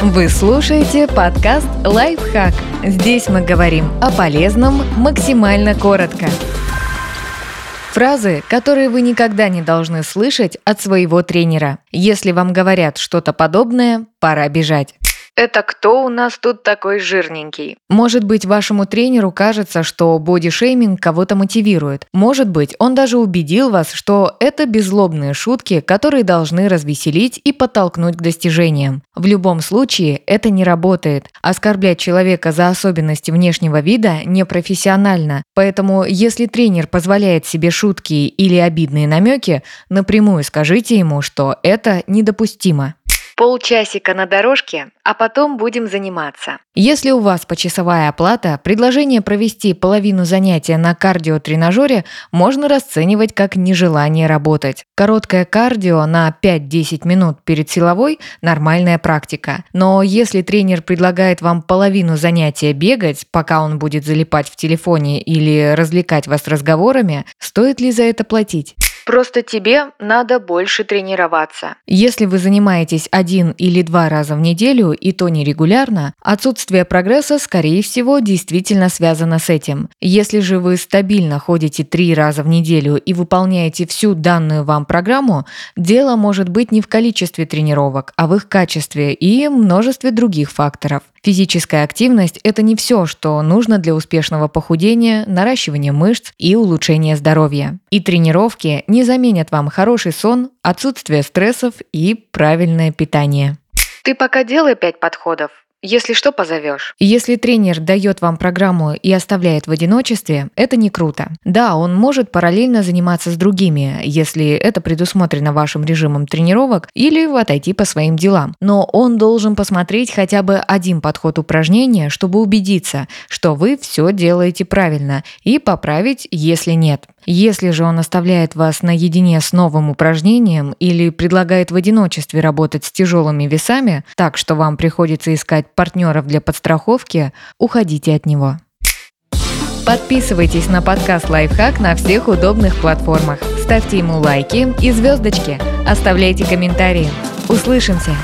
Вы слушаете подкаст «Лайфхак». Здесь мы говорим о полезном максимально коротко. Фразы, которые вы никогда не должны слышать от своего тренера. Если вам говорят что-то подобное, пора бежать. Это кто у нас тут такой жирненький? Может быть, вашему тренеру кажется, что бодишейминг кого-то мотивирует. Может быть, он даже убедил вас, что это беззлобные шутки, которые должны развеселить и подтолкнуть к достижениям. В любом случае, это не работает. Оскорблять человека за особенности внешнего вида непрофессионально. Поэтому, если тренер позволяет себе шутки или обидные намеки, напрямую скажите ему, что это недопустимо. Полчасика на дорожке, а потом будем заниматься. Если у вас почасовая оплата, предложение провести половину занятия на кардиотренажере можно расценивать как нежелание работать. Короткое кардио на 5-10 минут перед силовой – нормальная практика. Но если тренер предлагает вам половину занятия бегать, пока он будет залипать в телефоне или развлекать вас разговорами, стоит ли за это платить? Просто тебе надо больше тренироваться. Если вы занимаетесь один или два раза в неделю, и то нерегулярно, отсутствие прогресса, скорее всего, действительно связано с этим. Если же вы стабильно ходите три раза в неделю и выполняете всю данную вам программу, дело может быть не в количестве тренировок, а в их качестве и множестве других факторов. Физическая активность – это не все, что нужно для успешного похудения, наращивания мышц и улучшения здоровья. И тренировки не заменят вам хороший сон, отсутствие стрессов и правильное питание. Ты пока делай пять подходов, если что, позовешь. Если тренер дает вам программу и оставляет в одиночестве, это не круто. Да, он может параллельно заниматься с другими, если это предусмотрено вашим режимом тренировок, или отойти по своим делам. Но он должен посмотреть хотя бы один подход упражнения, чтобы убедиться, что вы все делаете правильно, и поправить, если нет. Если же он оставляет вас наедине с новым упражнением или предлагает в одиночестве работать с тяжелыми весами, так что вам приходится искать партнеров для подстраховки, уходите от него. Подписывайтесь на подкаст «Лайфхак» на всех удобных платформах. Ставьте ему лайки и звездочки. Оставляйте комментарии. Услышимся!